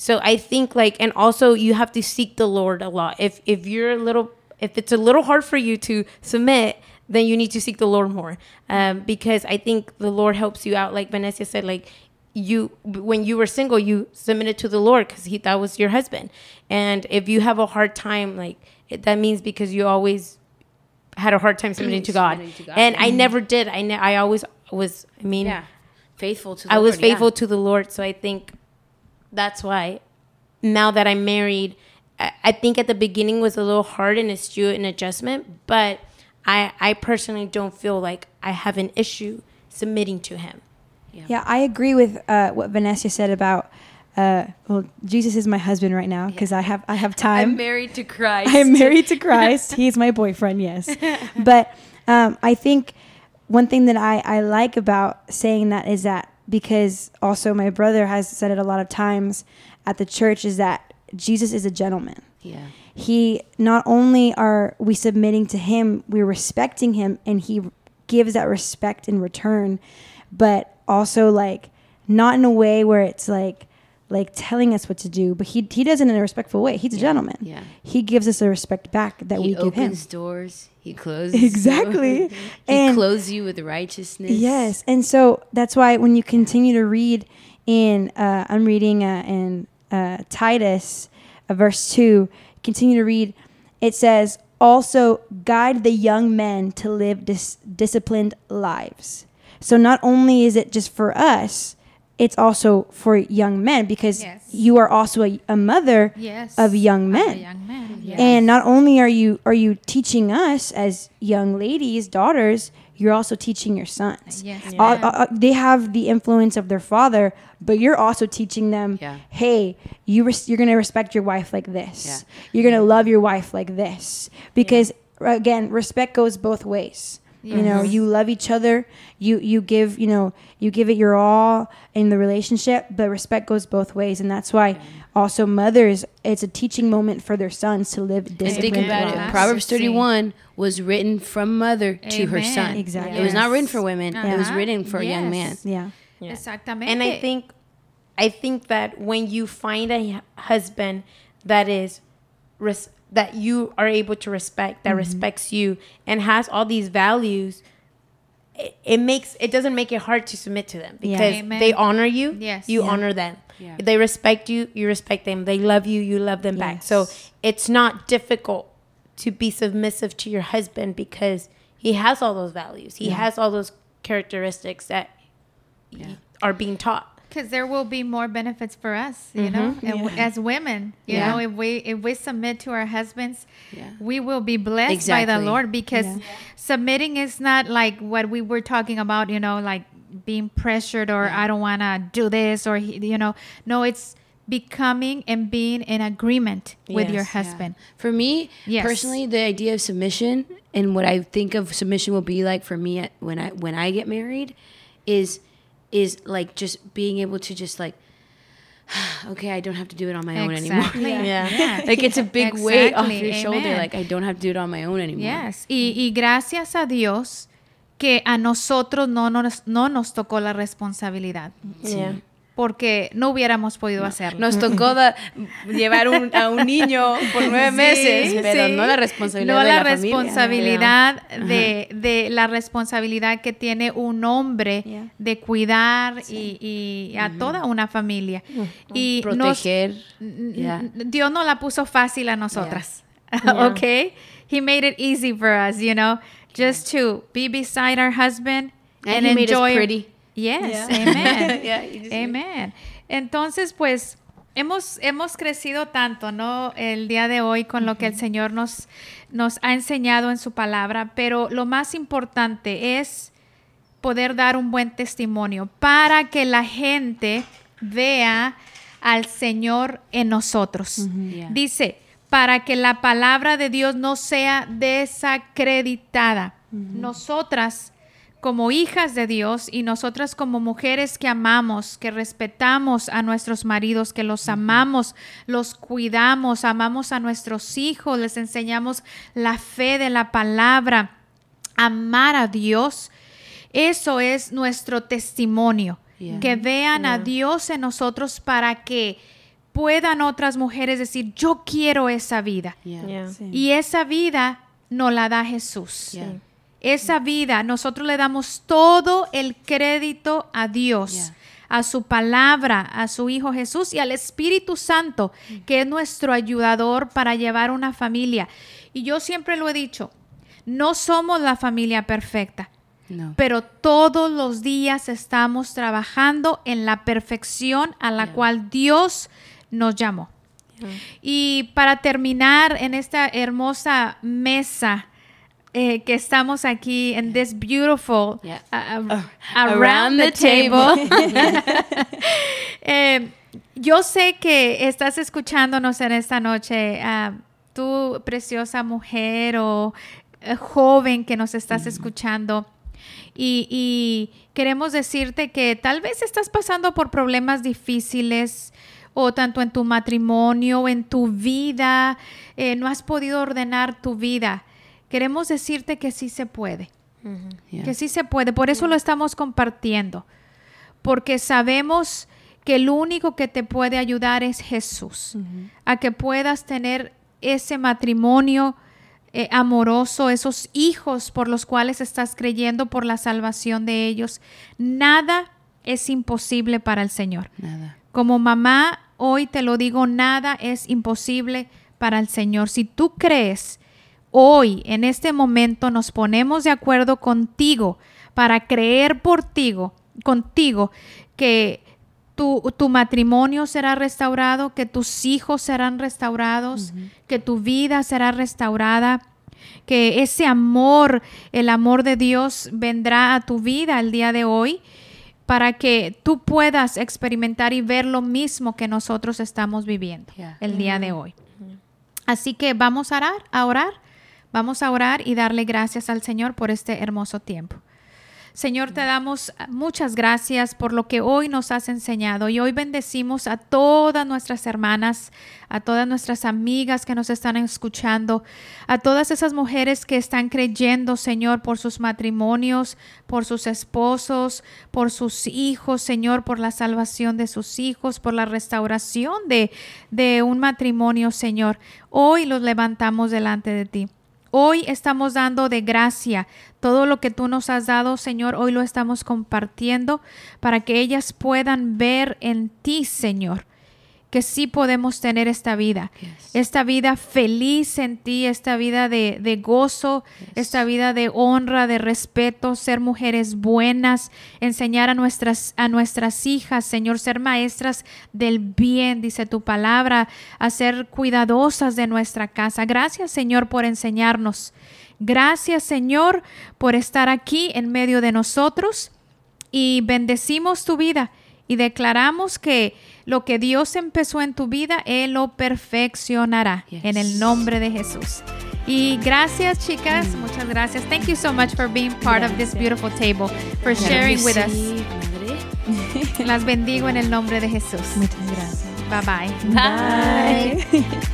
So I think like, and also you have to seek the Lord a lot. If if you're a little, if it's a little hard for you to submit, then you need to seek the Lord more, um, because I think the Lord helps you out. Like Vanessa said, like you when you were single, you submitted to the Lord because he that was your husband, and if you have a hard time, like it, that means because you always had a hard time submitting to God, Submitting to God. and I never did. I ne- I always was. I mean, Yeah. Faithful to the I was Lord, yeah. faithful to the Lord. So I think that's why now that I'm married, I, think at the beginning was a little hard and it's due an adjustment, but I I personally don't feel like I have an issue submitting to him. Yeah, yeah I agree with uh, what Vanessa said about. Uh, well, Jesus is my husband right now because I have I have time. I'm married to Christ. I'm married to Christ. He's my boyfriend, yes. But um, I think one thing that I, I like about saying that is that because also my brother has said it a lot of times at the church is that Jesus is a gentleman. Yeah. He not only are we submitting to him, we're respecting him, and he gives that respect in return, but also like not in a way where it's like like telling us what to do, but he he does it in a respectful way. He's a gentleman. Yeah. He gives us the respect back that he we give him. He opens doors. He. Exactly. he And- clothes you with righteousness. Yes, and so that's why when you continue to read in, uh, I'm reading uh, in uh, Titus, uh, verse two. Continue to read. It says, "Also guide the young men to live dis- disciplined lives." So not only is it just for us, it's also for young men because Yes. you are also a, a mother Yes. of young Of a men. young man. Yes. And not only are you are you teaching us as young ladies, daughters, you're also teaching your sons. Yes. Uh, ma'am. uh, uh, they have the influence of their father, but you're also teaching them, Yeah. hey, you res- you're gonna respect your wife like this. Yeah. You're gonna love your wife like this, because again, respect goes both ways. You know, you love each other. You you give you know you give it your all in the relationship, but respect goes both ways, and that's why also mothers. It's a teaching moment for their sons to live And disciplined think about it. Proverbs 31 was written from mother to her son. Exactly. It was not written for women. It was Uh-huh. written for a young man. Yeah. Yeah. Exactamente. And I think I think that when you find a husband that is res- that you are able to respect, that mm-hmm. respects you and has all these values, it, it makes it doesn't make it hard to submit to them because Amen. they honor you, Yes. you Yeah. honor them. Yeah. They respect you, you respect them. They love you, you love them back. So it's not difficult to be submissive to your husband because he has all those values. He has all those characteristics that y- are being taught. Because there will be more benefits for us, you mm-hmm. know, and w- Yeah. as women, you Yeah. know, if we if we submit to our husbands, Yeah. we will be blessed by the Lord because submitting is not like what we were talking about, you know, like being pressured or I don't want to do this or you know, no, it's becoming and being in agreement with your Yes. husband. For me, Yes. personally, the idea of submission and what I think of submission will be like for me at, when I when I get married is is like just being able to just like okay, I don't have to do it on my own anymore. Exactly. Yeah. Yeah. like it's a big weight off Exactly. your shoulder. Like I don't have to do it on my own anymore. Yes, y, y gracias a Dios que a nosotros no nos, no nos tocó la responsabilidad, Yeah. Porque no hubiéramos podido hacerlo. Nos tocó da- llevar un- a un niño por nueve Sí, meses, pero sí. no la responsabilidad No de la, la, familia. responsabilidad de, de la responsabilidad que tiene un hombre Yeah. de cuidar y, y a toda una familia. Y nos- Proteger. N- Yeah. Dios no la puso fácil a nosotras. Yeah. okay? He made it easy for us, you know, just to be beside our husband And and, he made us enjoy. pretty. Yes, amen. Yeah, he just- amen. Entonces, pues hemos hemos crecido tanto, ¿no? El día de hoy con lo que el Señor nos nos ha enseñado en su palabra, pero lo más importante es poder dar un buen testimonio para que la gente vea al Señor en nosotros. Yeah. Dice, para que la palabra de Dios no sea desacreditada. Nosotras como hijas de Dios y nosotras como mujeres que amamos, que respetamos a nuestros maridos, que los amamos, los cuidamos, amamos a nuestros hijos, les enseñamos la fe de la palabra, amar a Dios, eso es nuestro testimonio. Yeah. Que vean a Dios en nosotros para que puedan otras mujeres decir, yo quiero esa vida. Yeah. Yeah. Sí. Y esa vida nos la da Jesús. Esa vida, nosotros le damos todo el crédito a Dios, Yeah. a su palabra, a su Hijo Jesús y al Espíritu Santo, que es nuestro ayudador para llevar una familia. Y yo siempre lo he dicho, no somos la familia perfecta, No. pero todos los días estamos trabajando en la perfección a la Yeah. cual Dios nos llamó. Y para terminar en esta hermosa mesa eh, que estamos aquí en this beautiful Yeah. uh, uh, around the table. Eh, yo sé que estás escuchándonos en esta noche, ah, tú preciosa mujer o eh, joven que nos estás escuchando. Y, y queremos decirte que tal vez estás pasando por problemas difíciles o tanto en tu matrimonio o en tu vida, eh, no has podido ordenar tu vida. Queremos decirte que sí se puede Yeah. que sí se puede. Por eso lo estamos compartiendo. Porque sabemos que el único que te puede ayudar es Jesús. A que puedas tener ese matrimonio eh, amoroso, esos hijos por los cuales estás creyendo por la salvación de ellos. Nada es imposible para el Señor. Nada. Como mamá, hoy te lo digo, nada es imposible para el Señor. Si tú crees, hoy, en este momento, nos ponemos de acuerdo contigo para creer por ti, contigo que tu, tu matrimonio será restaurado, que tus hijos serán restaurados, que tu vida será restaurada, que ese amor, el amor de Dios vendrá a tu vida el día de hoy para que tú puedas experimentar y ver lo mismo que nosotros estamos viviendo Yeah. el día de hoy. Así que vamos a orar, a orar, vamos a orar y darle gracias al Señor por este hermoso tiempo. Señor, te damos muchas gracias por lo que hoy nos has enseñado y hoy bendecimos a todas nuestras hermanas, a todas nuestras amigas que nos están escuchando, a todas esas mujeres que están creyendo, Señor, por sus matrimonios, por sus esposos, por sus hijos, Señor, por la salvación de sus hijos, por la restauración de, un matrimonio, Señor. Hoy los levantamos delante de ti. Hoy estamos dando de gracia todo lo que tú nos has dado, Señor. Hoy lo estamos compartiendo para que ellas puedan ver en ti, Señor, que sí podemos tener esta vida. Esta vida feliz en ti, esta vida de, de gozo, esta vida de honra, de respeto, ser mujeres buenas, enseñar a nuestras, a nuestras hijas, Señor, ser maestras del bien, dice tu palabra, a ser cuidadosas de nuestra casa. Gracias, Señor, por enseñarnos. Gracias, Señor, por estar aquí en medio de nosotros y bendecimos tu vida y declaramos que lo que Dios empezó en tu vida, Él lo perfeccionará Yes. en el nombre de Jesús. Y gracias, chicas. Muchas gracias. Thank you so much for being part of this beautiful table, for sharing with us. Madre. Las bendigo en el nombre de Jesús. Muchas gracias. Bye bye. Bye.